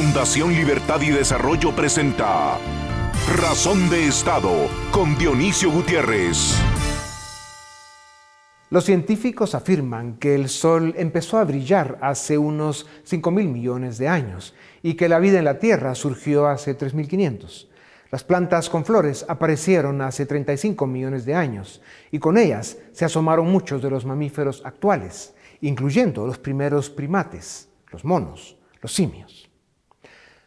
Fundación Libertad y Desarrollo presenta Razón de Estado con Dionisio Gutiérrez. Los científicos afirman que el Sol empezó a brillar hace unos 5 mil millones de años y que la vida en la Tierra surgió hace 3.500. Las plantas con flores aparecieron hace 35 millones de años y con ellas se asomaron muchos de los mamíferos actuales, incluyendo los primeros primates, los monos, los simios.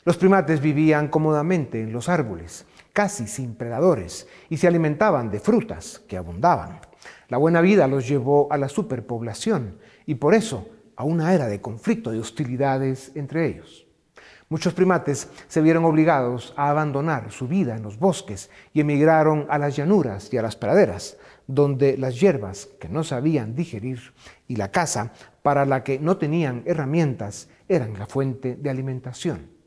Los primates vivían cómodamente en los árboles, casi sin predadores, y se alimentaban de frutas que abundaban. La buena vida los llevó a la superpoblación y por eso a una era de conflicto y hostilidades entre ellos. Muchos primates se vieron obligados a abandonar su vida en los bosques y emigraron a las llanuras y a las praderas, donde las hierbas que no sabían digerir y la caza para la que no tenían herramientas eran la fuente de alimentación.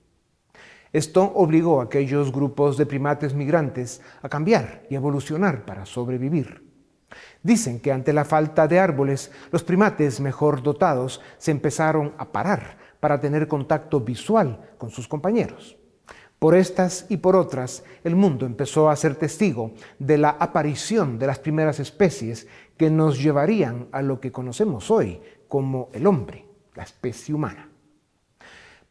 Esto obligó a aquellos grupos de primates migrantes a cambiar y evolucionar para sobrevivir. Dicen que ante la falta de árboles, los primates mejor dotados se empezaron a parar para tener contacto visual con sus compañeros. Por estas y por otras, el mundo empezó a ser testigo de la aparición de las primeras especies que nos llevarían a lo que conocemos hoy como el hombre, la especie humana.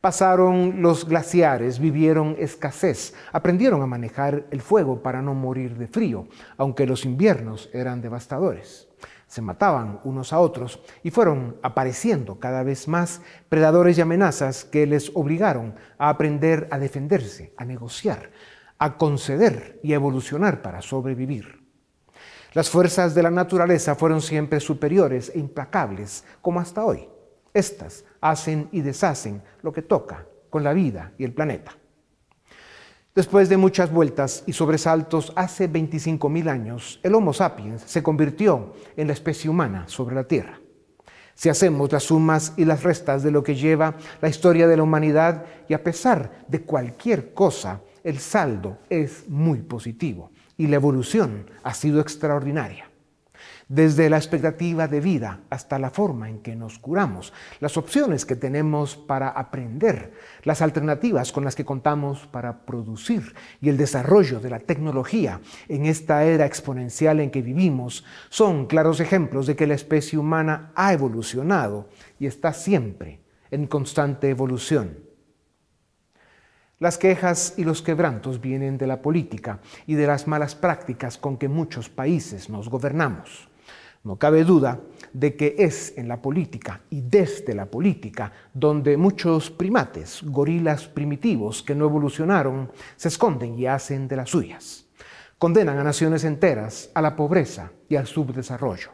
Pasaron los glaciares, vivieron escasez, aprendieron a manejar el fuego para no morir de frío, aunque los inviernos eran devastadores. Se mataban unos a otros y fueron apareciendo cada vez más predadores y amenazas que les obligaron a aprender a defenderse, a negociar, a conceder y a evolucionar para sobrevivir. Las fuerzas de la naturaleza fueron siempre superiores e implacables, como hasta hoy. Estas hacen y deshacen lo que toca con la vida y el planeta. Después de muchas vueltas y sobresaltos, hace 25.000 años, el Homo sapiens se convirtió en la especie humana sobre la Tierra. Si hacemos las sumas y las restas de lo que lleva la historia de la humanidad, y a pesar de cualquier cosa, el saldo es muy positivo y la evolución ha sido extraordinaria desde la expectativa de vida hasta la forma en que nos curamos, las opciones que tenemos para aprender, las alternativas con las que contamos para producir y el desarrollo de la tecnología en esta era exponencial en que vivimos son claros ejemplos de que la especie humana ha evolucionado y está siempre en constante evolución. Las quejas y los quebrantos vienen de la política y de las malas prácticas con que muchos países nos gobernamos. No cabe duda de que es en la política y desde la política donde muchos primates, gorilas primitivos que no evolucionaron, se esconden y hacen de las suyas. Condenan a naciones enteras a la pobreza y al subdesarrollo.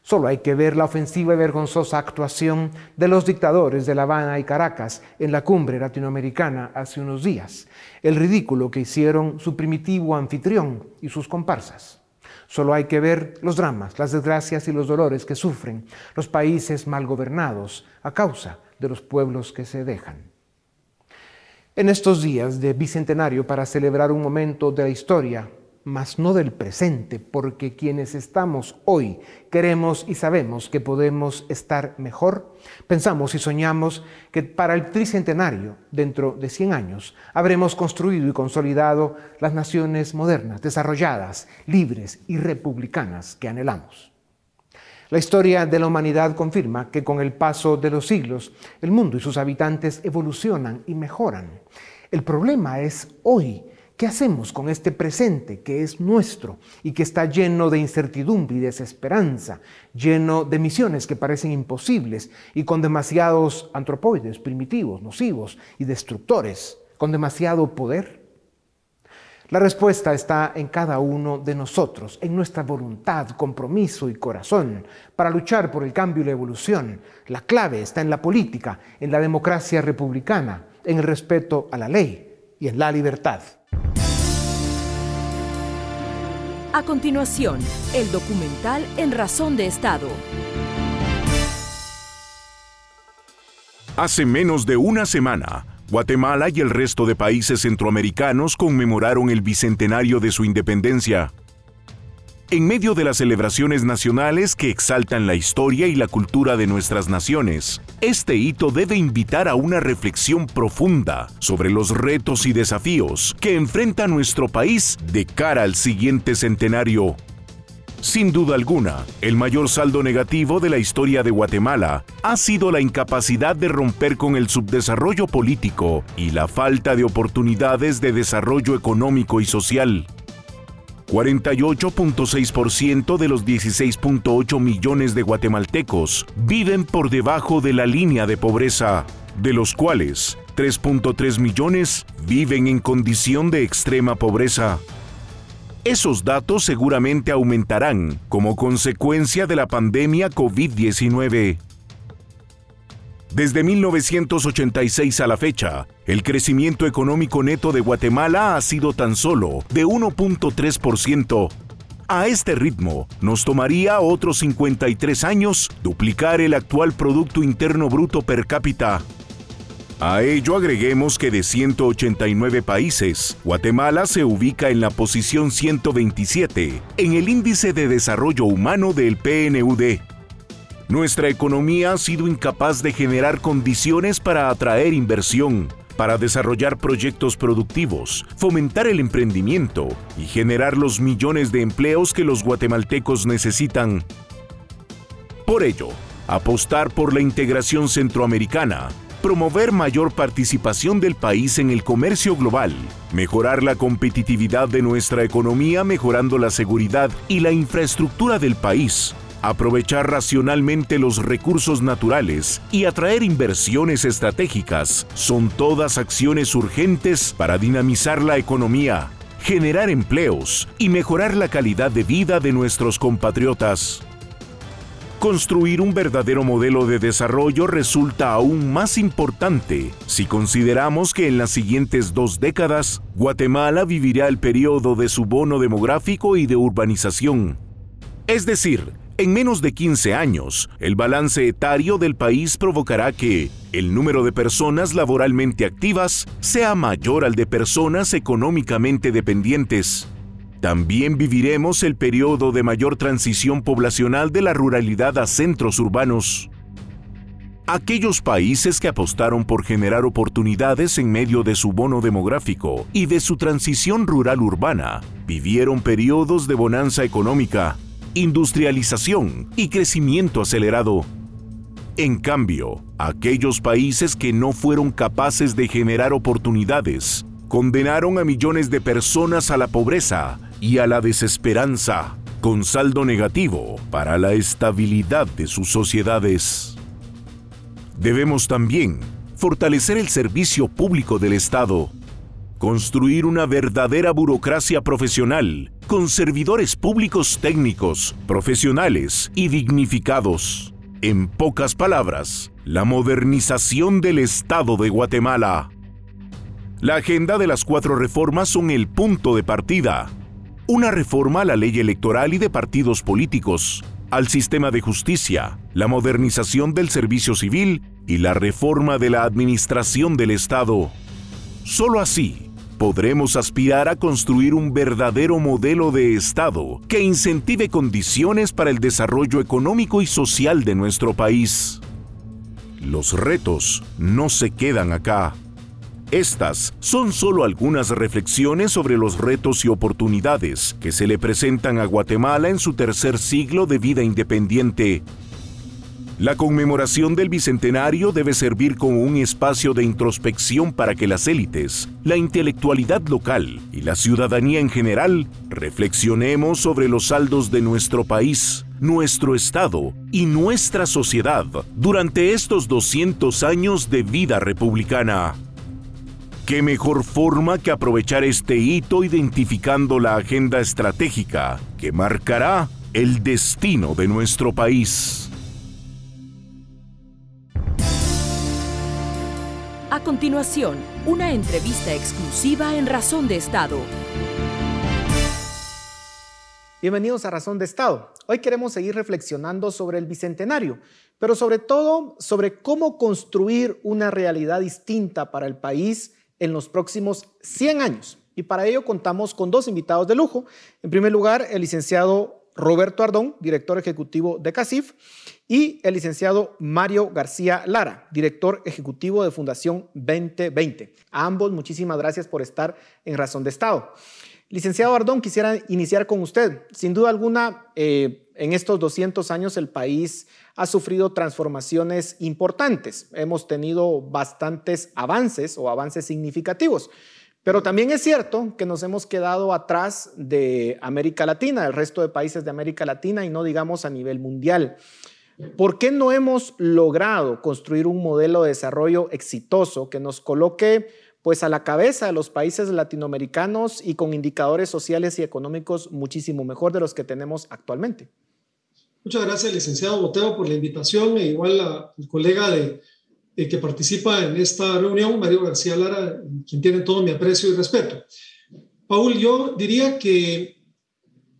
Solo hay que ver la ofensiva y vergonzosa actuación de los dictadores de La Habana y Caracas en la cumbre latinoamericana hace unos días, el ridículo que hicieron su primitivo anfitrión y sus comparsas. Solo hay que ver los dramas, las desgracias y los dolores que sufren los países mal gobernados a causa de los pueblos que se dejan. En estos días de bicentenario para celebrar un momento de la historia mas no del presente, porque quienes estamos hoy queremos y sabemos que podemos estar mejor. Pensamos y soñamos que para el tricentenario, dentro de 100 años, habremos construido y consolidado las naciones modernas, desarrolladas, libres y republicanas que anhelamos. La historia de la humanidad confirma que con el paso de los siglos el mundo y sus habitantes evolucionan y mejoran. El problema es hoy ¿Qué hacemos con este presente que es nuestro y que está lleno de incertidumbre y desesperanza, lleno de misiones que parecen imposibles y con demasiados antropoides primitivos, nocivos y destructores, con demasiado poder? La respuesta está en cada uno de nosotros, en nuestra voluntad, compromiso y corazón para luchar por el cambio y la evolución. La clave está en la política, en la democracia republicana, en el respeto a la ley y en la libertad. A continuación, el documental En Razón de Estado. Hace menos de una semana, Guatemala y el resto de países centroamericanos conmemoraron el bicentenario de su independencia. En medio de las celebraciones nacionales que exaltan la historia y la cultura de nuestras naciones, este hito debe invitar a una reflexión profunda sobre los retos y desafíos que enfrenta nuestro país de cara al siguiente centenario. Sin duda alguna, el mayor saldo negativo de la historia de Guatemala ha sido la incapacidad de romper con el subdesarrollo político y la falta de oportunidades de desarrollo económico y social. 48.6% de los 16.8 millones de guatemaltecos viven por debajo de la línea de pobreza, de los cuales 3.3 millones viven en condición de extrema pobreza. Esos datos seguramente aumentarán como consecuencia de la pandemia COVID-19. Desde 1986 a la fecha, el crecimiento económico neto de Guatemala ha sido tan solo de 1.3%. A este ritmo, nos tomaría otros 53 años duplicar el actual Producto Interno Bruto per cápita. A ello agreguemos que de 189 países, Guatemala se ubica en la posición 127 en el Índice de Desarrollo Humano del PNUD nuestra economía ha sido incapaz de generar condiciones para atraer inversión, para desarrollar proyectos productivos, fomentar el emprendimiento y generar los millones de empleos que los guatemaltecos necesitan. Por ello, apostar por la integración centroamericana, promover mayor participación del país en el comercio global, mejorar la competitividad de nuestra economía mejorando la seguridad y la infraestructura del país, aprovechar racionalmente los recursos naturales y atraer inversiones estratégicas son todas acciones urgentes para dinamizar la economía, generar empleos y mejorar la calidad de vida de nuestros compatriotas. Construir un verdadero modelo de desarrollo resulta aún más importante si consideramos que en las siguientes dos décadas Guatemala vivirá el periodo de su bono demográfico y de urbanización. Es decir, en menos de 15 años, el balance etario del país provocará que el número de personas laboralmente activas sea mayor al de personas económicamente dependientes. También viviremos el periodo de mayor transición poblacional de la ruralidad a centros urbanos. Aquellos países que apostaron por generar oportunidades en medio de su bono demográfico y de su transición rural urbana vivieron periodos de bonanza económica industrialización y crecimiento acelerado. En cambio, aquellos países que no fueron capaces de generar oportunidades condenaron a millones de personas a la pobreza y a la desesperanza, con saldo negativo para la estabilidad de sus sociedades. Debemos también fortalecer el servicio público del Estado construir una verdadera burocracia profesional, con servidores públicos técnicos, profesionales y dignificados. En pocas palabras, la modernización del Estado de Guatemala. La agenda de las cuatro reformas son el punto de partida. Una reforma a la ley electoral y de partidos políticos, al sistema de justicia, la modernización del servicio civil y la reforma de la administración del Estado. Solo así podremos aspirar a construir un verdadero modelo de Estado que incentive condiciones para el desarrollo económico y social de nuestro país. Los retos no se quedan acá. Estas son solo algunas reflexiones sobre los retos y oportunidades que se le presentan a Guatemala en su tercer siglo de vida independiente la conmemoración del Bicentenario debe servir como un espacio de introspección para que las élites, la intelectualidad local y la ciudadanía en general reflexionemos sobre los saldos de nuestro país, nuestro Estado y nuestra sociedad durante estos 200 años de vida republicana. ¿Qué mejor forma que aprovechar este hito identificando la agenda estratégica que marcará el destino de nuestro país? A continuación, una entrevista exclusiva en Razón de Estado. Bienvenidos a Razón de Estado. Hoy queremos seguir reflexionando sobre el Bicentenario, pero sobre todo sobre cómo construir una realidad distinta para el país en los próximos 100 años. Y para ello contamos con dos invitados de lujo. En primer lugar, el licenciado Roberto Ardón, director ejecutivo de CACIF, y el licenciado Mario García Lara, director ejecutivo de Fundación 2020. A ambos, muchísimas gracias por estar en Razón de Estado. Licenciado Ardón, quisiera iniciar con usted. Sin duda alguna, eh, en estos 200 años el país ha sufrido transformaciones importantes. Hemos tenido bastantes avances o avances significativos. Pero también es cierto que nos hemos quedado atrás de América Latina, del resto de países de América Latina y no digamos a nivel mundial. ¿Por qué no hemos logrado construir un modelo de desarrollo exitoso que nos coloque pues a la cabeza de los países latinoamericanos y con indicadores sociales y económicos muchísimo mejor de los que tenemos actualmente? Muchas gracias, licenciado Boteo, por la invitación e igual al colega de, eh, que participa en esta reunión, Mario García Lara, quien tiene todo mi aprecio y respeto. Paul, yo diría que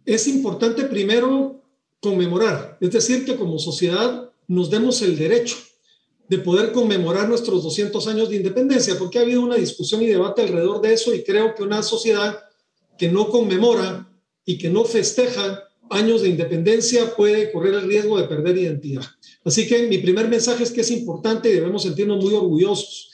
es importante primero conmemorar, es decir, que como sociedad nos demos el derecho de poder conmemorar nuestros 200 años de independencia, porque ha habido una discusión y debate alrededor de eso y creo que una sociedad que no conmemora y que no festeja años de independencia puede correr el riesgo de perder identidad. Así que mi primer mensaje es que es importante y debemos sentirnos muy orgullosos.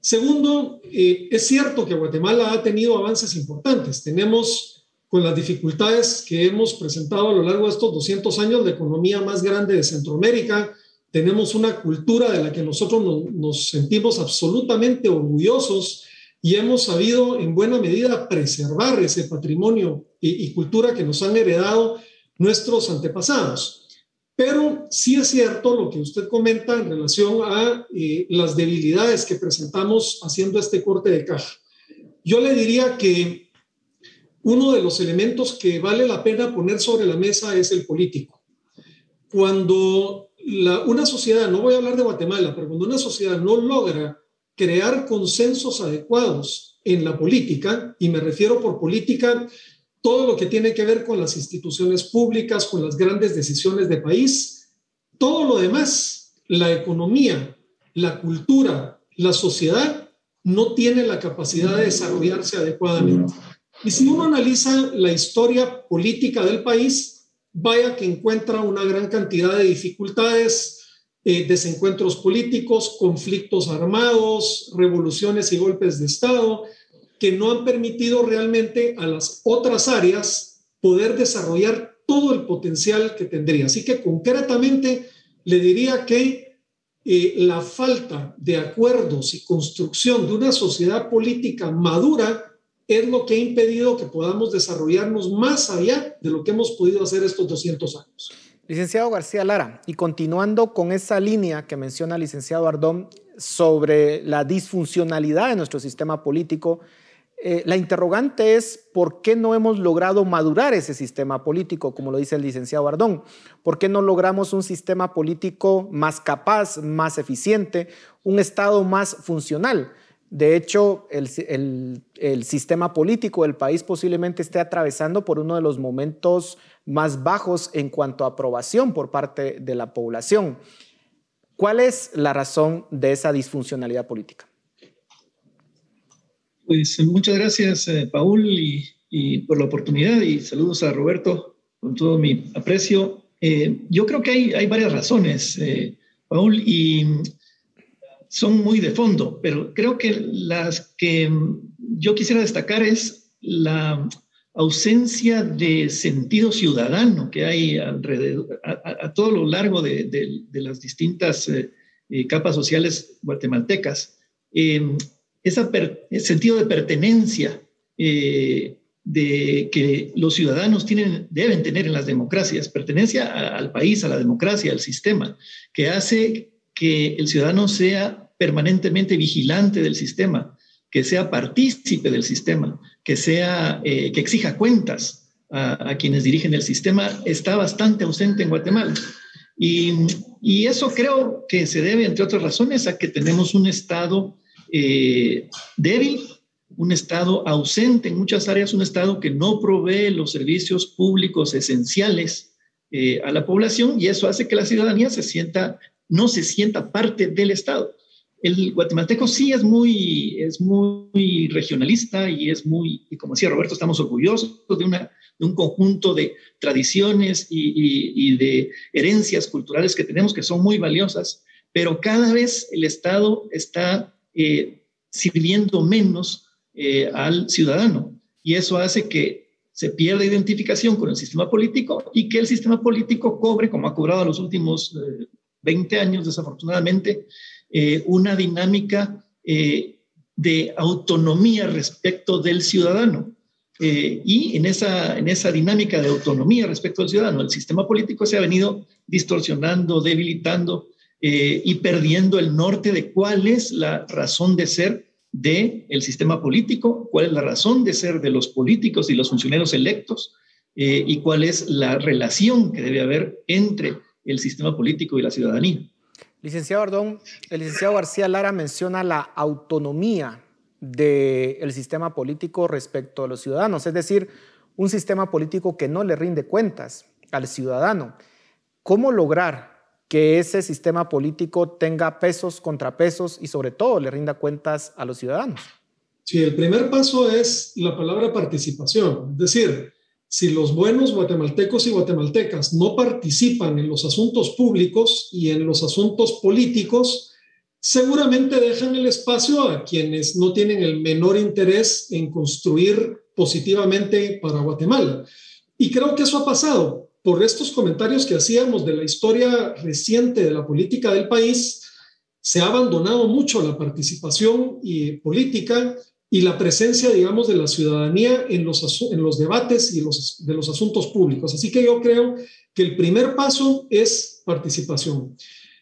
Segundo, eh, es cierto que Guatemala ha tenido avances importantes. Tenemos, con las dificultades que hemos presentado a lo largo de estos 200 años, la economía más grande de Centroamérica. Tenemos una cultura de la que nosotros nos sentimos absolutamente orgullosos y hemos sabido en buena medida preservar ese patrimonio y, cultura que nos han heredado nuestros antepasados. Pero sí es cierto lo que usted comenta en relación a eh, las debilidades que presentamos haciendo este corte de caja. Yo le diría que uno de los elementos que vale la pena poner sobre la mesa es el político. Cuando una sociedad, no voy a hablar de Guatemala, pero cuando una sociedad no logra crear consensos adecuados en la política, y me refiero por política todo lo que tiene que ver con las instituciones públicas, con las grandes decisiones de país, todo lo demás, la economía, la cultura, la sociedad, no tiene la capacidad de desarrollarse adecuadamente. Y si uno analiza la historia política del país, vaya que encuentra una gran cantidad de dificultades, eh, desencuentros políticos, conflictos armados, revoluciones y golpes de Estado, que no han permitido realmente a las otras áreas poder desarrollar todo el potencial que tendría. Así que concretamente le diría que eh, la falta de acuerdos y construcción de una sociedad política madura es lo que ha impedido que podamos desarrollarnos más allá de lo que hemos podido hacer estos 200 años. Licenciado García Lara, y continuando con esa línea que menciona el licenciado Ardón sobre la disfuncionalidad de nuestro sistema político, eh, la interrogante es por qué no hemos logrado madurar ese sistema político, como lo dice el licenciado Ardón. ¿Por qué no logramos un sistema político más capaz, más eficiente, un Estado más funcional? De hecho, el, sistema político del país posiblemente esté atravesando por uno de los momentos más bajos en cuanto a aprobación por parte de la población. ¿Cuál es la razón de esa disfuncionalidad política? Pues muchas gracias, eh, Paul, y, por la oportunidad y saludos a Roberto con todo mi aprecio. Eh, yo creo que hay, varias razones, eh, Paul, y son muy de fondo, pero creo que las que yo quisiera destacar es la ausencia de sentido ciudadano que hay a, todo lo largo de, las distintas eh, eh, capas sociales guatemaltecas. Em, ese sentido de pertenencia eh, de que los ciudadanos tienen, deben tener en las democracias, pertenencia al país, a la democracia, al sistema, que hace que el ciudadano sea permanentemente vigilante del sistema, que sea partícipe del sistema, que, sea, eh, que exija cuentas a, quienes dirigen el sistema, está bastante ausente en Guatemala. Y, eso creo que se debe, entre otras razones, a que tenemos un Estado eh, débil, un Estado ausente en muchas áreas, un Estado que no provee los servicios públicos esenciales eh, a la población y eso hace que la ciudadanía se sienta, no se sienta parte del Estado. el guatemalteco sí es muy, es muy regionalista y es muy, y como decía Roberto, estamos orgullosos de, una, de un conjunto de tradiciones y, de herencias culturales que tenemos que son muy valiosas, pero cada vez el Estado está eh, sirviendo menos eh, al ciudadano y eso hace que se pierda identificación con el sistema político y que el sistema político cobre, como ha cobrado en los últimos 20 eh, años desafortunadamente, eh, una dinámica eh, de autonomía respecto del ciudadano. Eh, y en esa, en esa dinámica de autonomía respecto al ciudadano, el sistema político se ha venido distorsionando, debilitando y perdiendo el norte de cuál es la razón de ser del el sistema político, cuál es la razón de ser de los políticos y los funcionarios electos y cuál es la relación que debe haber entre el sistema político y la ciudadanía. Licenciado Ardón, el licenciado García Lara menciona la autonomía del sistema político respecto a los ciudadanos, es decir, un sistema político que no le rinde cuentas al ciudadano. ¿Cómo lograr que ese sistema político tenga pesos, contrapesos y sobre todo le rinda cuentas a los ciudadanos? Sí, el primer paso es la palabra participación, es decir, si los buenos guatemaltecos y guatemaltecas no participan en los asuntos públicos y en los asuntos políticos, seguramente dejan el espacio a quienes no tienen el menor interés en construir positivamente para Guatemala. Y creo que eso ha pasado por estos comentarios que hacíamos de la historia reciente de la política del país. Se ha abandonado mucho la participación y política y la presencia, digamos, de la ciudadanía en los, en los debates y de los asuntos públicos. Así que yo creo que el primer paso es participación.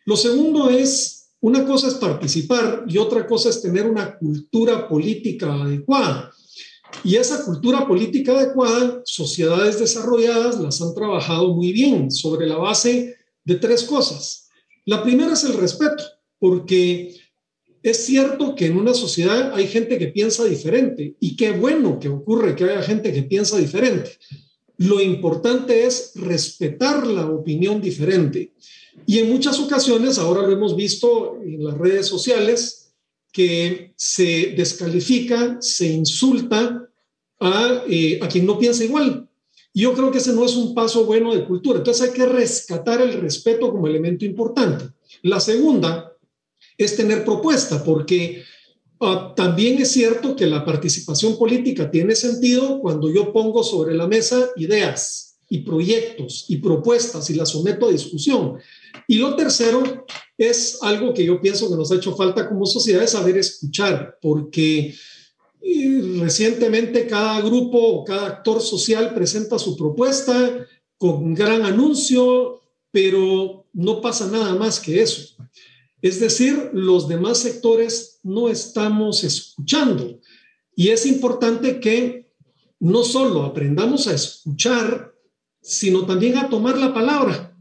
Lo segundo es, una cosa es participar y otra cosa es tener una cultura política adecuada. Y esa cultura política adecuada, sociedades desarrolladas las han trabajado muy bien sobre la base de tres cosas. La primera es el respeto, porque es cierto que en una sociedad hay gente que piensa diferente y qué bueno que ocurre que haya gente que piensa diferente. Lo importante es respetar la opinión diferente. Y en muchas ocasiones, ahora lo hemos visto en las redes sociales, que se descalifica, se insulta a, eh, a quien no piensa igual. Y yo creo que ese no es un paso bueno de cultura. Entonces hay que rescatar el respeto como elemento importante. La segunda es tener propuesta, porque ah, también es cierto que la participación política tiene sentido cuando yo pongo sobre la mesa ideas y proyectos y propuestas y las someto a discusión. Y lo tercero es algo que yo pienso que nos ha hecho falta como sociedad, saber escuchar, porque recientemente cada grupo o cada actor social presenta su propuesta con gran anuncio, pero no pasa nada más que eso. Es decir, los demás sectores no estamos escuchando. Y es importante que no solo aprendamos a escuchar, sino también a tomar la palabra.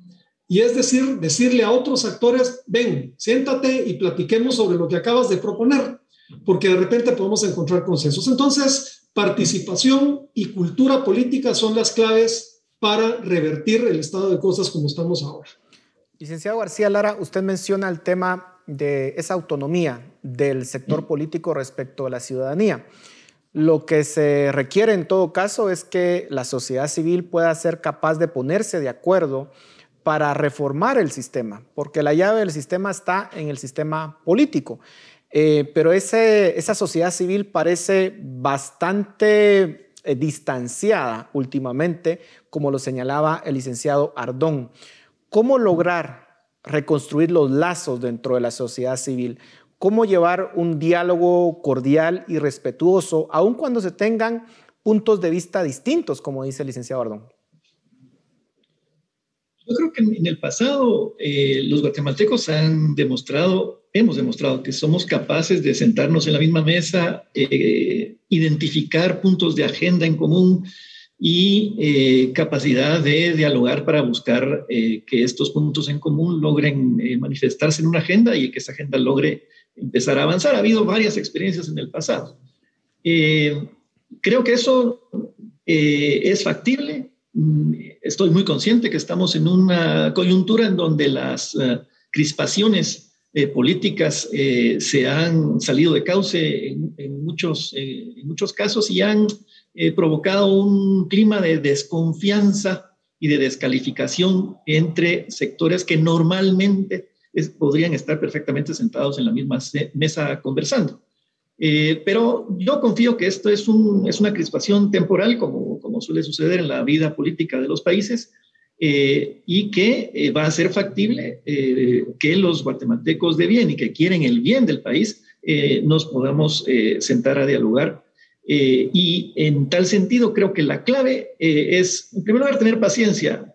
Y es decir, decirle a otros actores, ven, siéntate y platiquemos sobre lo que acabas de proponer, porque de repente podemos encontrar consensos. Entonces, participación y cultura política son las claves para revertir el estado de cosas como estamos ahora. Licenciado García Lara, usted menciona el tema de esa autonomía del sector político respecto a la ciudadanía. Lo que se requiere en todo caso es que la sociedad civil pueda ser capaz de ponerse de acuerdo para reformar el sistema, porque la llave del sistema está en el sistema político. Eh, pero esa sociedad civil parece bastante eh, distanciada últimamente, como lo señalaba el licenciado Ardón. ¿Cómo lograr reconstruir los lazos dentro de la sociedad civil? ¿Cómo llevar un diálogo cordial y respetuoso, aun cuando se tengan puntos de vista distintos, como dice el licenciado Ardón? Yo creo que en el pasado eh, los guatemaltecos han demostrado, hemos demostrado que somos capaces de sentarnos en la misma mesa, eh, identificar puntos de agenda en común, y eh, capacidad de dialogar para buscar eh, que estos puntos en común logren eh, manifestarse en una agenda y que esa agenda logre empezar a avanzar. Ha habido varias experiencias en el pasado. creo que eso es factible. Mm, estoy muy consciente que estamos en una coyuntura en donde las crispaciones políticas se han salido de cauce en, muchos, en muchos casos y han provocado un clima de desconfianza y de descalificación entre sectores que normalmente podrían estar perfectamente sentados en la misma mesa conversando. Eh, pero yo confío que esto es, un, es una crispación temporal, como, como, suele suceder en la vida política de los países, eh, y que eh, va a ser factible que los guatemaltecos de bien y que quieren el bien del país nos podamos sentar a dialogar. Y en tal sentido, creo que la clave es, en primer lugar, tener paciencia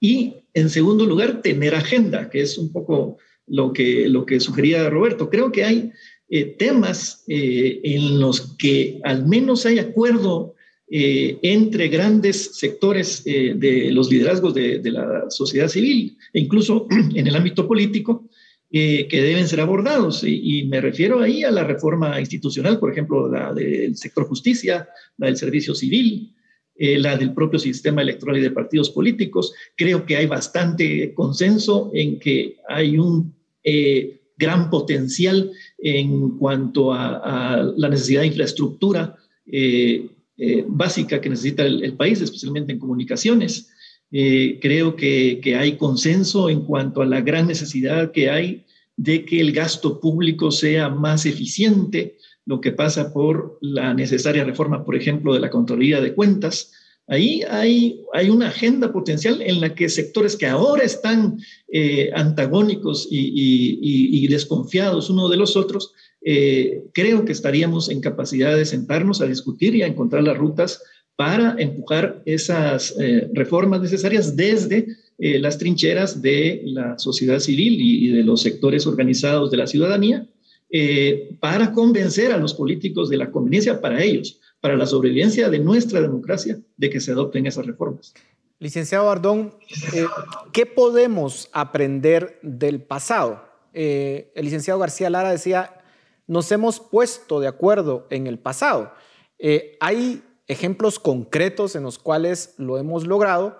y, en segundo lugar, tener agenda, que es un poco lo que, lo que sugería Roberto. Creo que hay eh, temas eh, en los que al menos hay acuerdo eh, entre grandes sectores de los liderazgos de, la sociedad civil e incluso en el ámbito político que deben ser abordados. Y, me refiero ahí a la reforma institucional, por ejemplo, la del sector justicia, la del servicio civil, la del propio sistema electoral y de partidos políticos. Creo que hay bastante consenso en que hay un gran potencial en cuanto a, la necesidad de infraestructura eh, eh, básica que necesita el, país, especialmente en comunicaciones. Eh, creo que, hay consenso en cuanto a la gran necesidad que hay de que el gasto público sea más eficiente, lo que pasa por la necesaria reforma, por ejemplo, de la Contraloría de Cuentas, Ahí hay, hay una agenda potencial en la que sectores que ahora están eh, antagónicos y, desconfiados uno de los otros, eh, creo que estaríamos en capacidad de sentarnos a discutir y a encontrar las rutas para empujar esas eh, reformas necesarias desde las trincheras de la sociedad civil y, de los sectores organizados de la ciudadanía, para convencer a los políticos de la conveniencia para ellos para la sobrevivencia de nuestra democracia de que se adopten esas reformas. Licenciado Ardón, eh, ¿qué podemos aprender del pasado? Eh, el licenciado García Lara decía, nos hemos puesto de acuerdo en el pasado. Eh, ¿Hay ejemplos concretos en los cuales lo hemos logrado?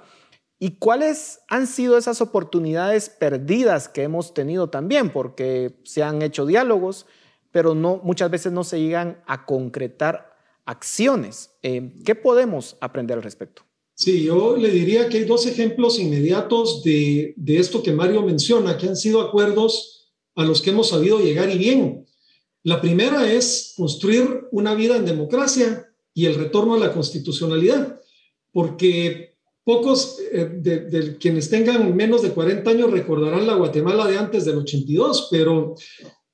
¿Y cuáles han sido esas oportunidades perdidas que hemos tenido también? Porque se han hecho diálogos, pero no, muchas veces no se llegan a concretar acciones. Eh, ¿Qué podemos aprender al respecto? Sí, yo le diría que hay dos ejemplos inmediatos de, esto que Mario menciona, que han sido acuerdos a los que hemos sabido llegar y bien. La primera es construir una vida en democracia y el retorno a la constitucionalidad, porque pocos eh, de, quienes tengan menos de 40 años recordarán la Guatemala de antes del 82, pero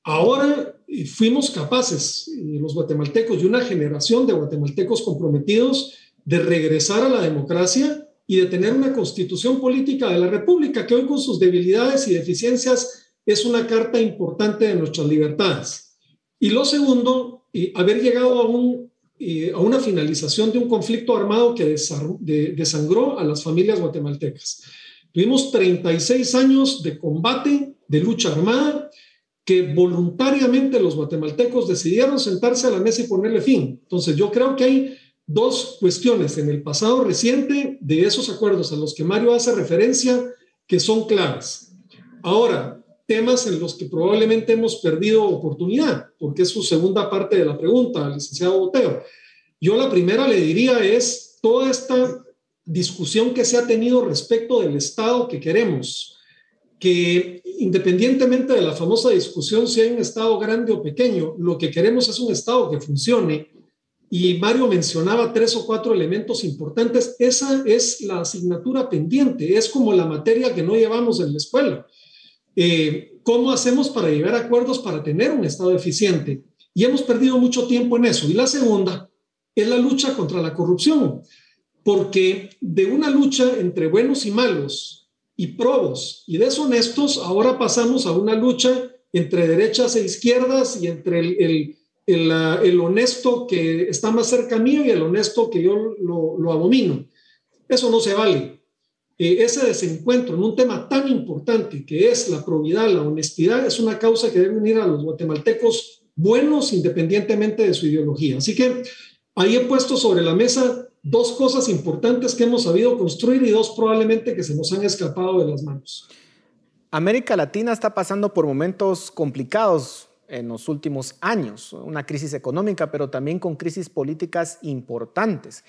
ahora fuimos capaces, los guatemaltecos y una generación de guatemaltecos comprometidos, de regresar a la democracia y de tener una constitución política de la República que hoy con sus debilidades y deficiencias es una carta importante de nuestras libertades. Y lo segundo, haber llegado a, un, a una finalización de un conflicto armado que desangró a las familias guatemaltecas. Tuvimos 36 años de combate, de lucha armada, que voluntariamente los guatemaltecos decidieron sentarse a la mesa y ponerle fin. Entonces yo creo que hay dos cuestiones en el pasado reciente de esos acuerdos a los que Mario hace referencia que son claves. Ahora, temas en los que probablemente hemos perdido oportunidad, porque es su segunda parte de la pregunta, licenciado Boteo. Yo la primera le diría es toda esta discusión que se ha tenido respecto del Estado que queremos que independientemente de la famosa discusión si hay un Estado grande o pequeño, lo que queremos es un Estado que funcione. Y Mario mencionaba tres o cuatro elementos importantes. Esa es la asignatura pendiente, es como la materia que no llevamos en la escuela. Eh, ¿Cómo hacemos para llegar a acuerdos para tener un Estado eficiente? Y hemos perdido mucho tiempo en eso. Y la segunda es la lucha contra la corrupción, porque de una lucha entre buenos y malos, y probos y deshonestos, ahora pasamos a una lucha entre derechas e izquierdas y entre el, el, el, honesto que está más cerca mío y el honesto que yo lo, lo abomino. Eso no se vale. Eh, ese desencuentro en un tema tan importante que es la probidad, la honestidad, es una causa que debe unir a los guatemaltecos buenos independientemente de su ideología. Así que ahí he puesto sobre la mesa dos cosas importantes que hemos sabido construir y dos probablemente que se nos han escapado de las manos. América Latina está pasando por momentos complicados en los últimos años, una crisis económica, pero también con crisis políticas importantes.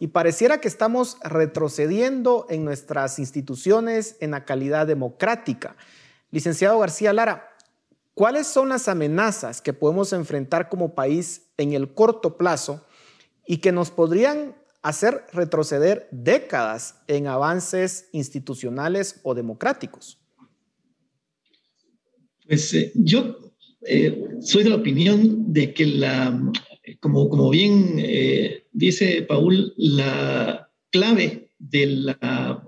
Y pareciera que estamos retrocediendo en nuestras instituciones en la calidad democrática. Licenciado García Lara, ¿cuáles son las amenazas que podemos enfrentar como país en el corto plazo y que nos podrían hacer retroceder décadas en avances institucionales o democráticos? Pues eh, yo eh, soy de la opinión de que la, como, como bien eh, dice Paul, la clave de la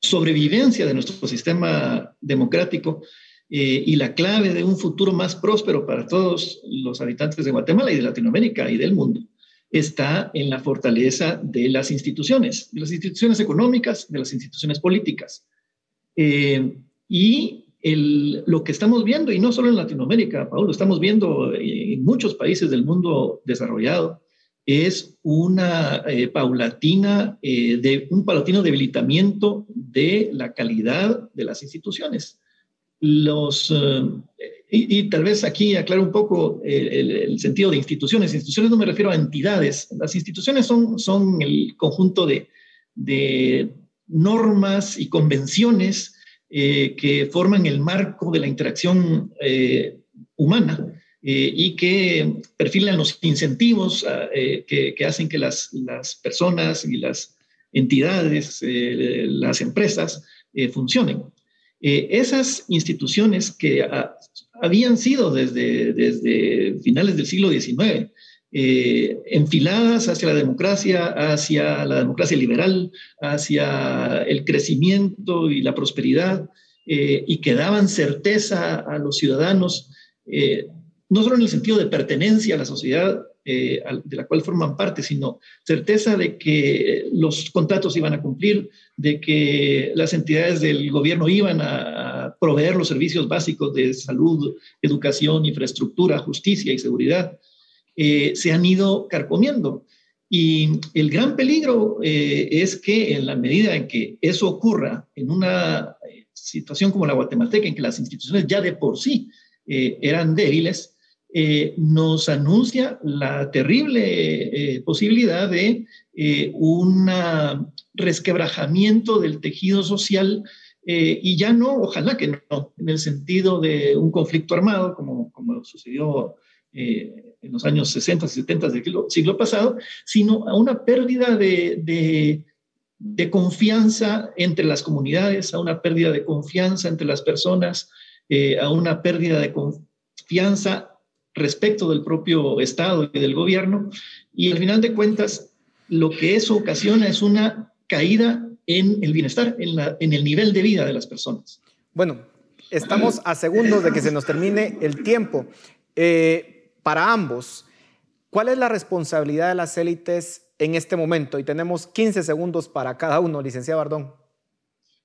sobrevivencia de nuestro sistema democrático eh, y la clave de un futuro más próspero para todos los habitantes de Guatemala y de Latinoamérica y del mundo está en la fortaleza de las instituciones, de las instituciones económicas, de las instituciones políticas. y lo que estamos viendo, y no solo en Latinoamérica, Paulo, estamos viendo en muchos países del mundo desarrollado, es una eh, paulatina, eh, de, un paulatino debilitamiento de la calidad de las instituciones. Los, eh, y, tal vez aquí aclaro un poco el, sentido de instituciones. Instituciones no me refiero a entidades. Las instituciones son, son el conjunto de, de normas y convenciones eh, que forman el marco de la interacción eh, humana eh, y que perfilan los incentivos ah, que, hacen que las, personas y las entidades, las empresas funcionen. esas instituciones que ah, habían sido desde finales del siglo XIX, eh, enfiladas hacia la democracia, hacia la democracia liberal, hacia el crecimiento y la prosperidad, eh, y que daban certeza a los ciudadanos, eh, no solo en el sentido de pertenencia a la sociedad de la cual forman parte, sino certeza de que los contratos iban a cumplir, de que las entidades del gobierno iban a proveer los servicios básicos de salud, educación, infraestructura, justicia y seguridad. Eh, se han ido carcomiendo. Y el gran peligro eh, es que en la medida en que eso ocurra en una eh, situación como la guatemalteca, en que las instituciones ya de por sí eran débiles, nos anuncia la terrible posibilidad de un resquebrajamiento del tejido social y ya no, ojalá que no, en el sentido de un conflicto armado, como, como sucedió eh, en los años 60 y 70 del siglo, pasado, sino a una pérdida de, de, confianza entre las comunidades, a una pérdida de confianza entre las personas, eh, a una pérdida de confianza respecto del propio Estado y del gobierno. Y al final de cuentas, lo que eso ocasiona es una caída en el bienestar, en, la, en el nivel de vida de las personas. Bueno, estamos a segundos de que se nos termine el tiempo. Eh, para ambos. ¿Cuál es la responsabilidad de las élites en este momento? Y tenemos 15 segundos para cada uno, licenciado Bardón.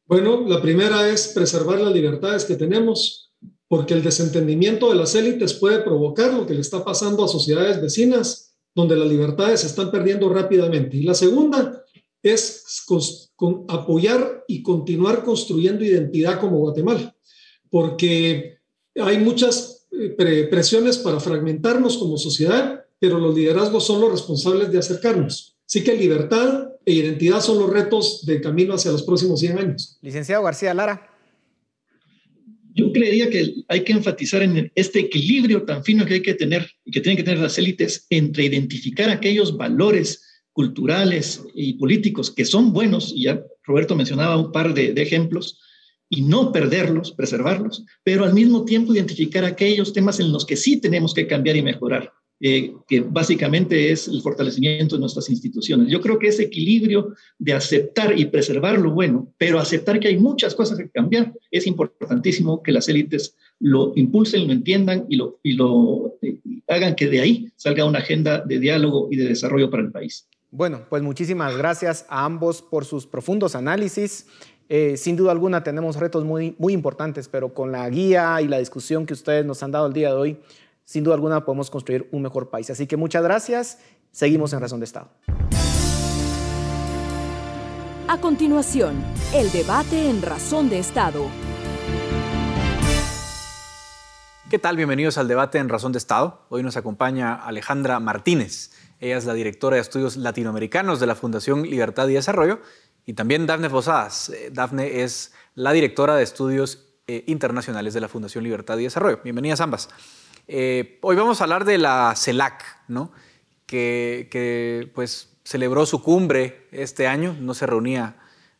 Bueno, la primera es preservar las libertades que tenemos, porque el desentendimiento de las élites puede provocar lo que le está pasando a sociedades vecinas, donde las libertades se están perdiendo rápidamente. Y la segunda es apoyar y continuar construyendo identidad como Guatemala, porque hay muchas presiones para fragmentarnos como sociedad, pero los liderazgos son los responsables de acercarnos. Así que libertad e identidad son los retos de camino hacia los próximos 100 años. Licenciado García Lara. Yo creería que hay que enfatizar en este equilibrio tan fino que hay que tener y que tienen que tener las élites entre identificar aquellos valores culturales y políticos que son buenos, y ya Roberto mencionaba un par de, de ejemplos, y no perderlos, preservarlos, pero al mismo tiempo identificar aquellos temas en los que sí tenemos que cambiar y mejorar, eh, que básicamente es el fortalecimiento de nuestras instituciones. Yo creo que ese equilibrio de aceptar y preservar lo bueno, pero aceptar que hay muchas cosas que cambiar, es importantísimo que las élites lo impulsen, lo entiendan y lo, y lo eh, hagan que de ahí salga una agenda de diálogo y de desarrollo para el país. Bueno, pues muchísimas gracias a ambos por sus profundos análisis. Eh, sin duda alguna tenemos retos muy, muy importantes, pero con la guía y la discusión que ustedes nos han dado el día de hoy, sin duda alguna podemos construir un mejor país. Así que muchas gracias. Seguimos en Razón de Estado. A continuación, el debate en Razón de Estado. ¿Qué tal? Bienvenidos al debate en Razón de Estado. Hoy nos acompaña Alejandra Martínez. Ella es la directora de estudios latinoamericanos de la Fundación Libertad y Desarrollo. Y también Dafne Posadas. Eh, Dafne es la directora de estudios eh, internacionales de la Fundación Libertad y Desarrollo. Bienvenidas ambas. Eh, hoy vamos a hablar de la CELAC, ¿no? que, pues celebró su cumbre este año, no se reunía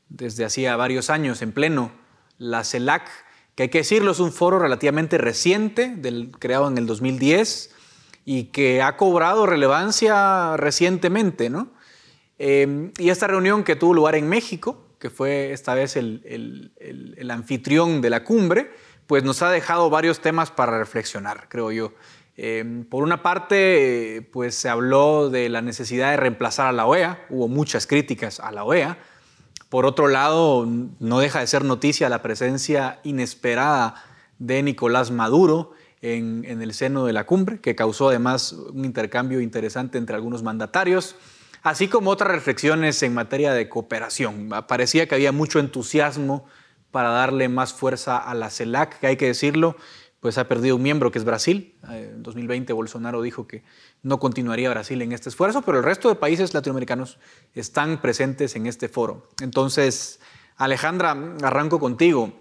desde hacía varios años en pleno. La CELAC, que hay que decirlo, es un foro relativamente reciente, creado en el 2010 y que ha cobrado relevancia recientemente. ¿no? Eh, y esta reunión que tuvo lugar en México, que fue esta vez el, anfitrión de la cumbre, pues nos ha dejado varios temas para reflexionar, creo yo. Em, por una parte, pues se habló de la necesidad de reemplazar a la OEA, hubo muchas críticas a la OEA. Por otro lado, no deja de ser noticia la presencia inesperada de Nicolás Maduro en el seno de la cumbre, que causó además un intercambio interesante entre algunos mandatarios, así como otras reflexiones en materia de cooperación. Parecía que había mucho entusiasmo para darle más fuerza a la CELAC, que hay que decirlo, pues ha perdido un miembro que es Brasil. Eh, en 2020 Bolsonaro dijo que no continuaría Brasil en este esfuerzo, pero el resto de países latinoamericanos están presentes en este foro. Entonces, Alejandra, arranco contigo.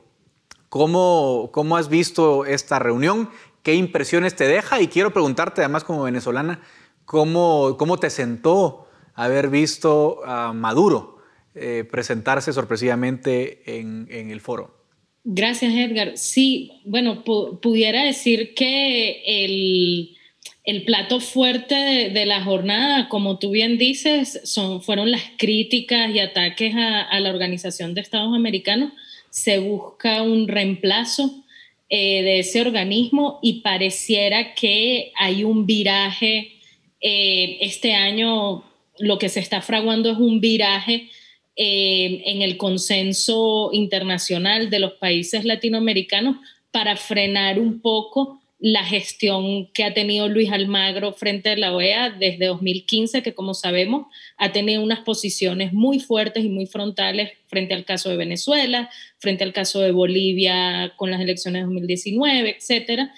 ¿Cómo, cómo has visto esta reunión? ¿Qué impresiones te deja? Y quiero preguntarte, además como venezolana, ¿cómo, cómo te sentó haber visto a Maduro eh, presentarse sorpresivamente en, el foro? Gracias, Edgar. Sí, bueno, pudiera decir que el, plato fuerte de, la jornada, como tú bien dices, fueron las críticas y ataques a, la Organización de Estados Americanos. Se busca un reemplazo eh, de ese organismo y pareciera que hay un viraje. Eh, este año lo que se está fraguando es un viraje eh, en el consenso internacional de los países latinoamericanos para frenar un poco la gestión que ha tenido Luis Almagro frente a la OEA desde 2015, que como sabemos ha tenido unas posiciones muy fuertes y muy frontales frente al caso de Venezuela, frente al caso de Bolivia con las elecciones de 2019, etcétera.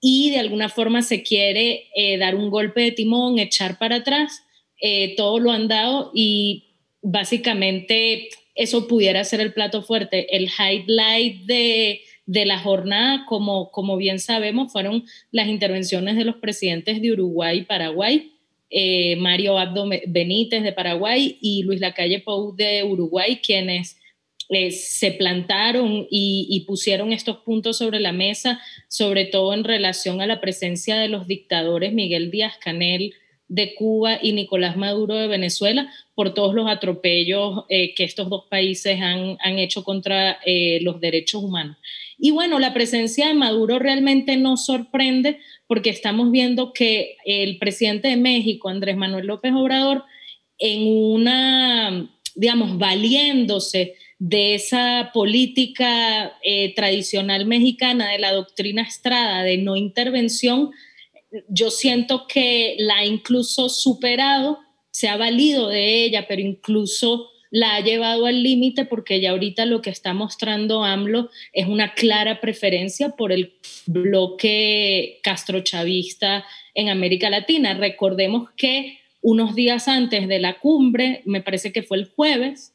Y de alguna forma se quiere eh, dar un golpe de timón, echar para atrás eh, todo lo han dado y básicamente eso pudiera ser el plato fuerte. El highlight de, la jornada, como, como bien sabemos, fueron las intervenciones de los presidentes de Uruguay y Paraguay, eh, Mario Abdo Benítez de Paraguay y Luis Lacalle Pou de Uruguay, quienes eh, se plantaron y, pusieron estos puntos sobre la mesa, sobre todo en relación a la presencia de los dictadores Miguel Díaz Canel, de Cuba y Nicolás Maduro de Venezuela por todos los atropellos eh, que estos dos países han, hecho contra eh, los derechos humanos. Y bueno, la presencia de Maduro realmente nos sorprende porque estamos viendo que el presidente de México, Andrés Manuel López Obrador, en una, digamos, valiéndose de esa política eh, tradicional mexicana, de la doctrina Estrada, de no intervención, yo siento que la ha incluso superado, se ha valido de ella, pero incluso la ha llevado al límite porque ya ahorita lo que está mostrando AMLO es una clara preferencia por el bloque castrochavista en América Latina. Recordemos que unos días antes de la cumbre, me parece que fue el jueves,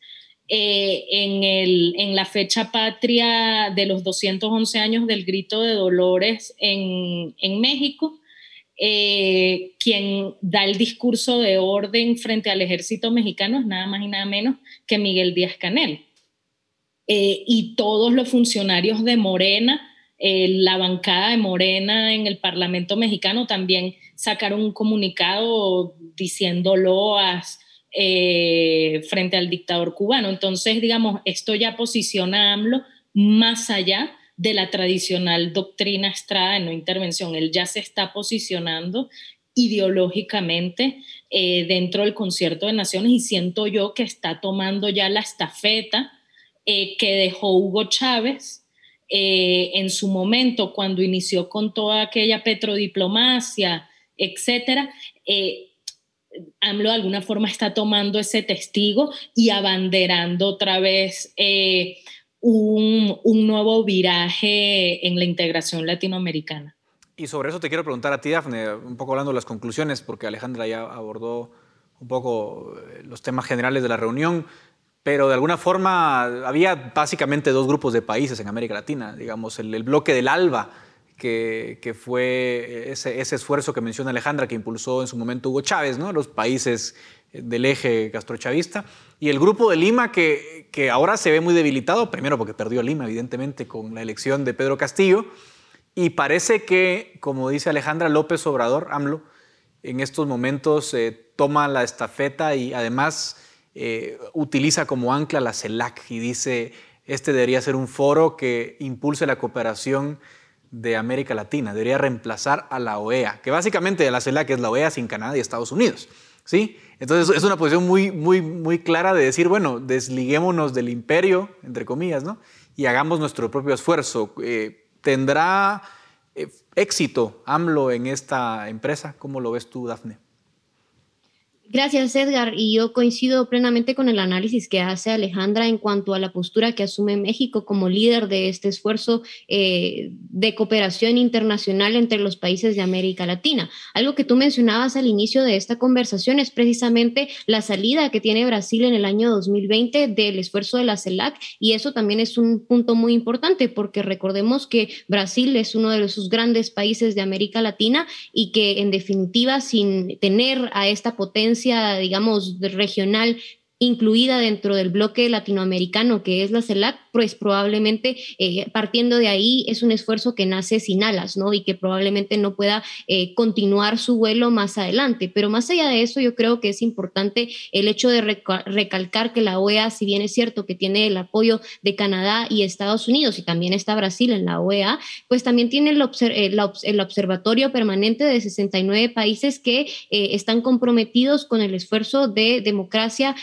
eh, en, el, en, la fecha patria de los 211 años del grito de Dolores en, en México, eh, quien da el discurso de orden frente al ejército mexicano es nada más y nada menos que Miguel Díaz Canel. Eh, y todos los funcionarios de Morena, eh, la bancada de Morena en el Parlamento mexicano también sacaron un comunicado diciéndolo frente al dictador cubano. Entonces, digamos, esto ya posiciona a AMLO más allá de la tradicional doctrina Estrada de no intervención. Él ya se está posicionando ideológicamente eh, dentro del concierto de naciones y siento yo que está tomando ya la estafeta eh, que dejó Hugo Chávez eh, en su momento cuando inició con toda aquella petrodiplomacia, etcétera. AMLO de alguna forma está tomando ese testigo y abanderando otra vez un, nuevo viraje en la integración latinoamericana. Y sobre eso te quiero preguntar a ti, Dafne, un poco hablando de las conclusiones, porque Alejandra ya abordó un poco eh, los temas generales de la reunión, pero de alguna forma había básicamente dos grupos de países en América Latina, digamos, el, el bloque del ALBA, que, que fue ese, ese, esfuerzo que menciona Alejandra, que impulsó en su momento Hugo Chávez, ¿no? los países del eje castrochavista, y el grupo de Lima, que, que ahora se ve muy debilitado, primero porque perdió Lima, evidentemente, con la elección de Pedro Castillo, y parece que, como dice Alejandra López Obrador, AMLO, en estos momentos eh, toma la estafeta y además eh, utiliza como ancla la CELAC y dice, este debería ser un foro que impulse la cooperación de América Latina, debería reemplazar a la OEA, que básicamente la CELAC es la OEA sin Canadá y Estados Unidos. ¿Sí? Entonces es una posición muy, muy, muy clara de decir, bueno, desliguémonos del imperio, entre comillas, ¿no? y hagamos nuestro propio esfuerzo. Eh, ¿Tendrá eh, éxito AMLO en esta empresa? ¿Cómo lo ves tú, Dafne? Gracias, Edgar. Y yo coincido plenamente con el análisis que hace Alejandra en cuanto a la postura que asume México como líder de este esfuerzo eh, de cooperación internacional entre los países de América Latina. Algo que tú mencionabas al inicio de esta conversación es precisamente la salida que tiene Brasil en el año 2020 del esfuerzo de la CELAC. Y eso también es un punto muy importante porque recordemos que Brasil es uno de esos grandes países de América Latina y que en definitiva sin tener a esta potencia digamos, regional incluida dentro del bloque latinoamericano que es la CELAC, pues probablemente eh, partiendo de ahí es un esfuerzo que nace sin alas, ¿no? Y que probablemente no pueda eh, continuar su vuelo más adelante. Pero más allá de eso, yo creo que es importante el hecho de recalcar que la OEA, si bien es cierto que tiene el apoyo de Canadá y Estados Unidos y también está Brasil en la OEA, pues también tiene el, el observatorio permanente de 69 países que eh, están comprometidos con el esfuerzo de democracia,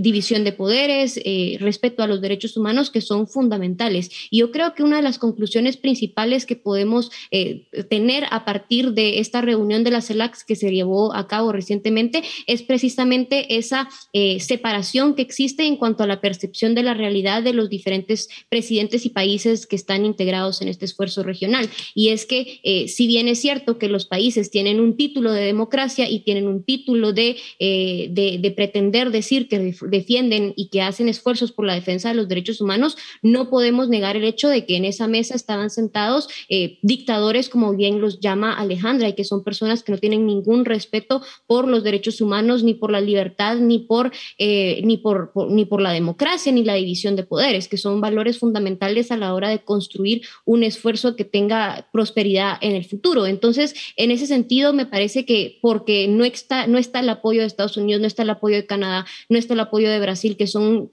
división de poderes, respeto a los derechos humanos que son fundamentales. Y yo creo que una de las conclusiones principales que podemos eh, tener a partir de esta reunión de la CELAC que se llevó a cabo recientemente es precisamente esa eh, separación que existe en cuanto a la percepción de la realidad de los diferentes presidentes y países que están integrados en este esfuerzo regional. Y es que eh, si bien es cierto que los países tienen un título de democracia y tienen un título de, de pretender decir que defienden y que hacen esfuerzos por la defensa de los derechos humanos, no podemos negar el hecho de que en esa mesa estaban sentados eh, dictadores, como bien los llama Alejandra, y que son personas que no tienen ningún respeto por los derechos humanos, ni por la libertad, ni por, eh, ni por, ni por la democracia, ni la división de poderes, que son valores fundamentales a la hora de construir un esfuerzo que tenga prosperidad en el futuro. Entonces, en ese sentido, me parece que porque no está, no está el apoyo de Estados Unidos, no está el apoyo de Canadá, no está el apoyo de Brasil, que son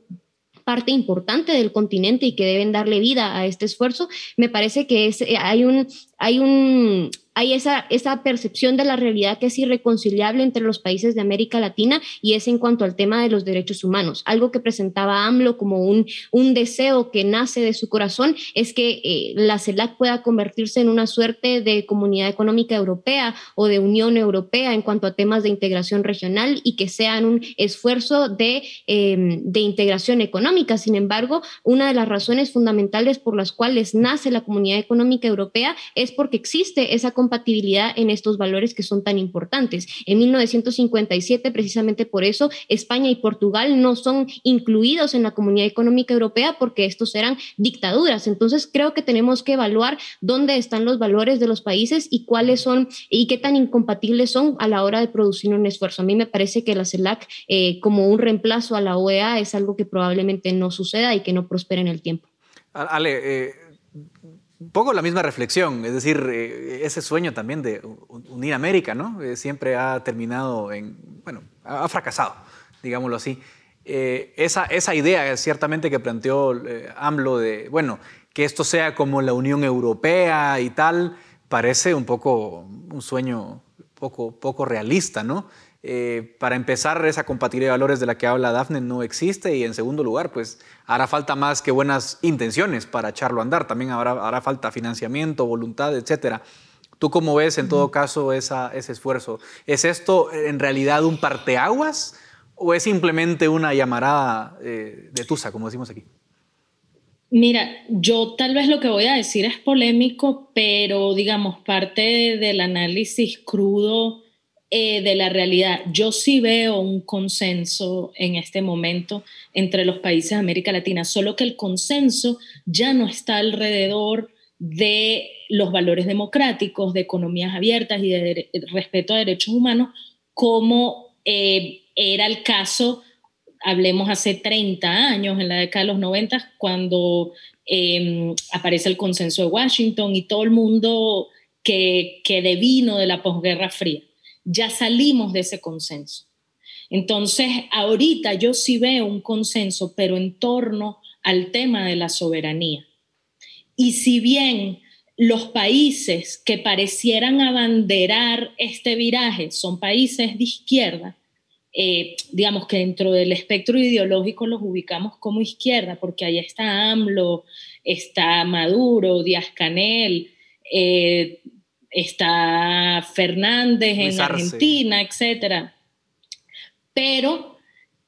parte importante del continente y que deben darle vida a este esfuerzo, me parece que es, eh, hay un, hay un, hay esa, esa percepción de la realidad que es irreconciliable entre los países de América Latina y es en cuanto al tema de los derechos humanos. Algo que presentaba AMLO como un, un deseo que nace de su corazón es que eh, la CELAC pueda convertirse en una suerte de comunidad económica europea o de Unión Europea en cuanto a temas de integración regional y que sean un esfuerzo de, em, de integración económica. Sin embargo, una de las razones fundamentales por las cuales nace la comunidad económica europea es porque existe esa compatibilidad en estos valores que son tan importantes. En 1957, precisamente por eso, España y Portugal no son incluidos en la Comunidad Económica Europea porque estos eran dictaduras. Entonces, creo que tenemos que evaluar dónde están los valores de los países y cuáles son y qué tan incompatibles son a la hora de producir un esfuerzo. A mí me parece que la CELAC, eh, como un reemplazo a la OEA, es algo que probablemente no suceda y que no prospere en el tiempo. Ale, eh, un poco la misma reflexión, es decir, eh, ese sueño también de unir América, ¿no? Eh, siempre ha terminado en, bueno, ha fracasado, digámoslo así. Eh, esa, esa idea ciertamente que planteó AMLO de, bueno, que esto sea como la Unión Europea y tal, parece un poco un sueño poco, poco realista, ¿no? Eh, para empezar, esa compatibilidad de valores de la que habla Dafne no existe y en segundo lugar, pues hará falta más que buenas intenciones para echarlo a andar. También hará, hará falta financiamiento, voluntad, etc. ¿Tú cómo ves en todo caso ese esfuerzo? ¿Es esto en realidad un parteaguas o es simplemente una llamarada eh, de tusa, como decimos aquí? Mira, yo tal vez lo que voy a decir es polémico, pero digamos, parte del análisis crudo eh, de la realidad. Yo sí veo un consenso en este momento entre los países de América Latina, solo que el consenso ya no está alrededor de los valores democráticos, de economías abiertas y de, respeto a derechos humanos, como eh, era el caso, hablemos hace 30 años, en la década de los 90, cuando em, aparece el consenso de Washington y todo el mundo que, que devino de la posguerra fría. Ya salimos de ese consenso. Entonces, ahorita yo sí veo un consenso, pero en torno al tema de la soberanía. Y si bien los países que parecieran abanderar este viraje son países de izquierda, eh, digamos que dentro del espectro ideológico los ubicamos como izquierda, porque ahí está AMLO, está Maduro, Díaz Canel, eh, está Fernández en Argentina, etc. Pero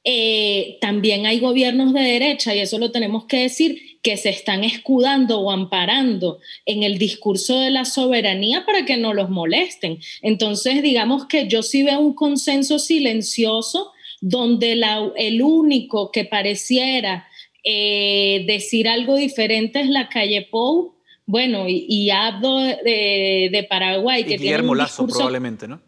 eh, también hay gobiernos de derecha, y eso lo tenemos que decir, que se están escudando o amparando en el discurso de la soberanía para que no los molesten. Entonces, digamos que yo sí veo un consenso silencioso donde el único que pareciera eh, decir algo diferente es la calle Pou, bueno, y, hablo de, Paraguay, que Guillermo tiene Lazo probablemente, ¿no?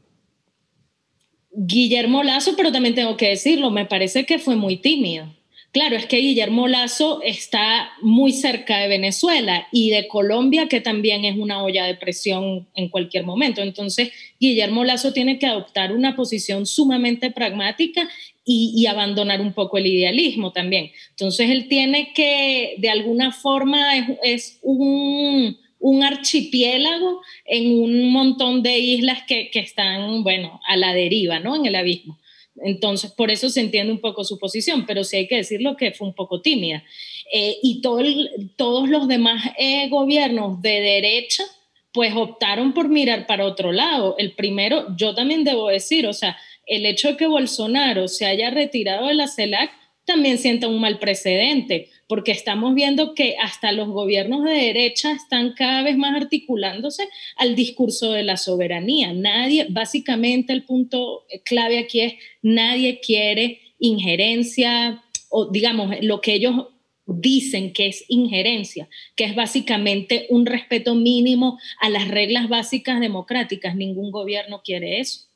Guillermo Lazo, pero también tengo que decirlo, me parece que fue muy tímido. Claro, es que Guillermo Lazo está muy cerca de Venezuela y de Colombia, que también es una olla de presión en cualquier momento. Entonces, Guillermo Lazo tiene que adoptar una posición sumamente pragmática y, abandonar un poco el idealismo también. Entonces, él tiene que, de alguna forma, es, un, archipiélago en un montón de islas que, que, están, bueno, a la deriva, ¿no? En el abismo. Entonces, por eso se entiende un poco su posición, pero sí hay que decirlo que fue un poco tímida. Eh, y todos los demás eh, gobiernos de derecha, pues optaron por mirar para otro lado. El primero, yo también debo decir, o sea, el hecho de que Bolsonaro se haya retirado de la CELAC también sienta un mal precedente, porque estamos viendo que hasta los gobiernos de derecha están cada vez más articulándose al discurso de la soberanía. Nadie, básicamente el punto clave aquí es, nadie quiere injerencia o digamos lo que ellos dicen que es injerencia, que es básicamente un respeto mínimo a las reglas básicas democráticas. Ningún gobierno quiere eso.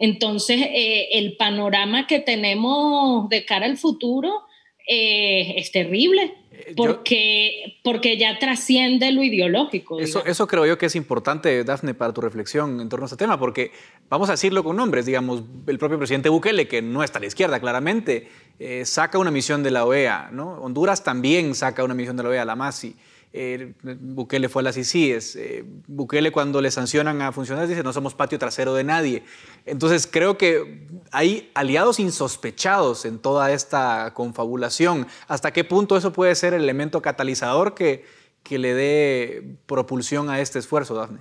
Entonces, eh, el panorama que tenemos de cara al futuro eh, es terrible. Eh, porque, porque ya trasciende lo ideológico. Eso, eso creo yo que es importante, Dafne, para tu reflexión en torno a este tema, porque vamos a decirlo con nombres, digamos, el propio presidente Bukele, que no está a la izquierda claramente, saca una misión de la OEA, ¿no? Honduras también saca una misión de la OEA, la MASI. Eh, Bukele fue a las ICIES. Eh, Bukele cuando le sancionan a funcionarios dice no somos patio trasero de nadie. Entonces creo que hay aliados insospechados en toda esta confabulación. ¿Hasta qué punto eso puede ser el elemento catalizador que, que le dé propulsión a este esfuerzo, Dafne?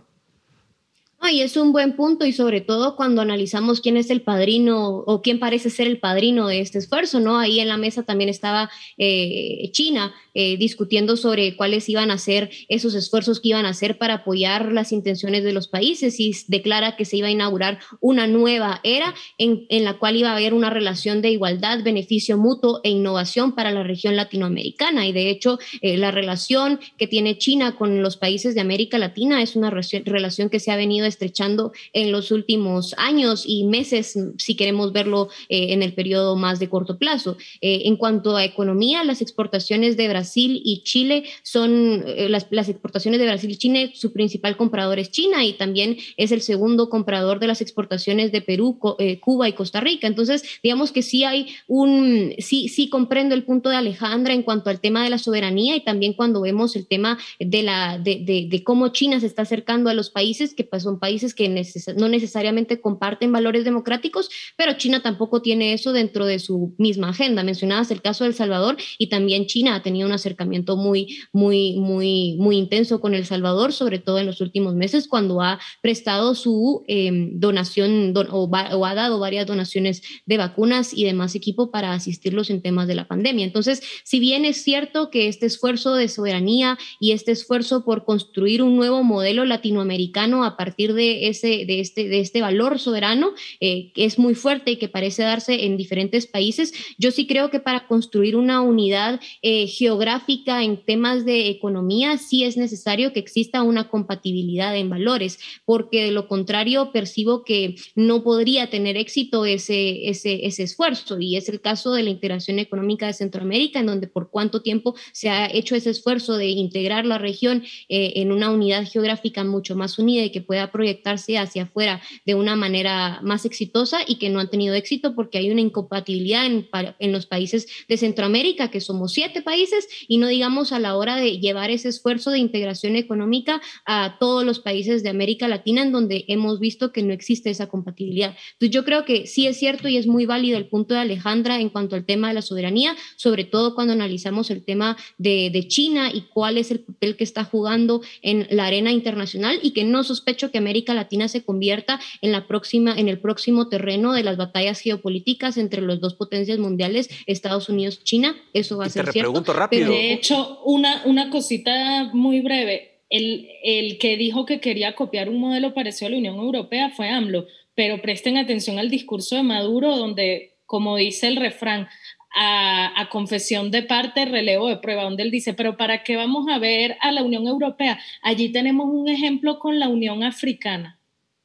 Y es un buen punto y sobre todo cuando analizamos quién es el padrino o quién parece ser el padrino de este esfuerzo, ¿no? Ahí en la mesa también estaba eh, China eh, discutiendo sobre cuáles iban a ser esos esfuerzos que iban a hacer para apoyar las intenciones de los países y declara que se iba a inaugurar una nueva era en, en la cual iba a haber una relación de igualdad, beneficio mutuo e innovación para la región latinoamericana. Y de hecho, eh, la relación que tiene China con los países de América Latina es una relación que se ha venido estrechando en los últimos años y meses, si queremos verlo eh, en el periodo más de corto plazo. Eh, en cuanto a economía, las exportaciones de Brasil y Chile son, eh, las, exportaciones de Brasil y Chile, su principal comprador es China y también es el segundo comprador de las exportaciones de Perú, Cuba y Costa Rica. Entonces, digamos que sí hay un, sí, sí comprendo el punto de Alejandra en cuanto al tema de la soberanía y también cuando vemos el tema de, la, de cómo China se está acercando a los países que pues, son países que no necesariamente comparten valores democráticos, pero China tampoco tiene eso dentro de su misma agenda. Mencionabas el caso de El Salvador y también China ha tenido un acercamiento muy, muy, muy, muy intenso con El Salvador, sobre todo en los últimos meses, cuando ha prestado su em, donación o, ha dado varias donaciones de vacunas y demás equipo para asistirlos en temas de la pandemia. Entonces, si bien es cierto que este esfuerzo de soberanía y este esfuerzo por construir un nuevo modelo latinoamericano a partir de, ese, de, este, de este valor soberano, eh, que es muy fuerte y que parece darse en diferentes países, yo sí creo que para construir una unidad eh, geográfica en temas de economía, sí es necesario que exista una compatibilidad en valores, porque de lo contrario percibo que no podría tener éxito ese, ese, ese esfuerzo. Y es el caso de la integración económica de Centroamérica, en donde por cuánto tiempo se ha hecho ese esfuerzo de integrar la región eh, en una unidad geográfica mucho más unida y que pueda proyectarse hacia afuera de una manera más exitosa y que no han tenido éxito porque hay una incompatibilidad en, en los países de Centroamérica, que somos siete países, y no digamos a la hora de llevar ese esfuerzo de integración económica a todos los países de América Latina, en donde hemos visto que no existe esa compatibilidad. Entonces yo creo que sí es cierto y es muy válido el punto de Alejandra en cuanto al tema de la soberanía, sobre todo cuando analizamos el tema de, de China y cuál es el papel que está jugando en la arena internacional y que no sospecho que América Latina se convierta en, la próxima, en el próximo terreno de las batallas geopolíticas entre las dos potencias mundiales, Estados Unidos, China. Eso va a ser cierto. Pero de hecho, una, una cosita muy breve. El, el que dijo que quería copiar un modelo parecido a la Unión Europea fue AMLO, pero presten atención al discurso de Maduro, donde, como dice el refrán, a, confesión de parte, relevo de prueba, donde él dice, pero ¿para qué vamos a ver a la Unión Europea? Allí tenemos un ejemplo con la Unión Africana.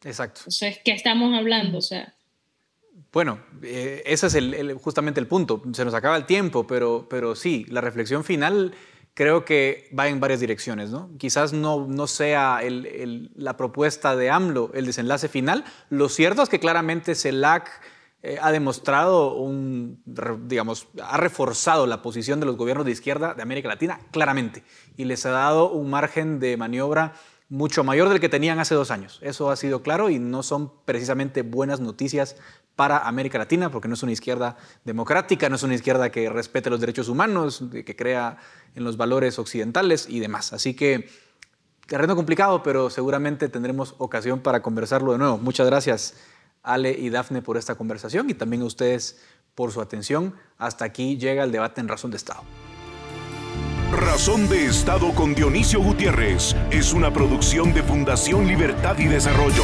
Exacto. Entonces, ¿qué estamos hablando? O sea, bueno, eh, ese es justamente el punto. Se nos acaba el tiempo, pero, pero sí, la reflexión final creo que va en varias direcciones. ¿no? Quizás no, no sea la propuesta de AMLO el desenlace final. Lo cierto es que claramente CELAC eh, ha demostrado un, digamos, ha reforzado la posición de los gobiernos de izquierda de América Latina claramente y les ha dado un margen de maniobra mucho mayor del que tenían hace dos años. Eso ha sido claro y no son precisamente buenas noticias para América Latina, porque no es una izquierda democrática, no es una izquierda que respete los derechos humanos, que crea en los valores occidentales y demás. Así que terreno complicado, pero seguramente tendremos ocasión para conversarlo de nuevo. Muchas gracias Ale y Dafne por esta conversación y también a ustedes por su atención. Hasta aquí llega el debate en Razón de Estado. Razón de Estado con Dionisio Gutiérrez es una producción de Fundación Libertad y Desarrollo.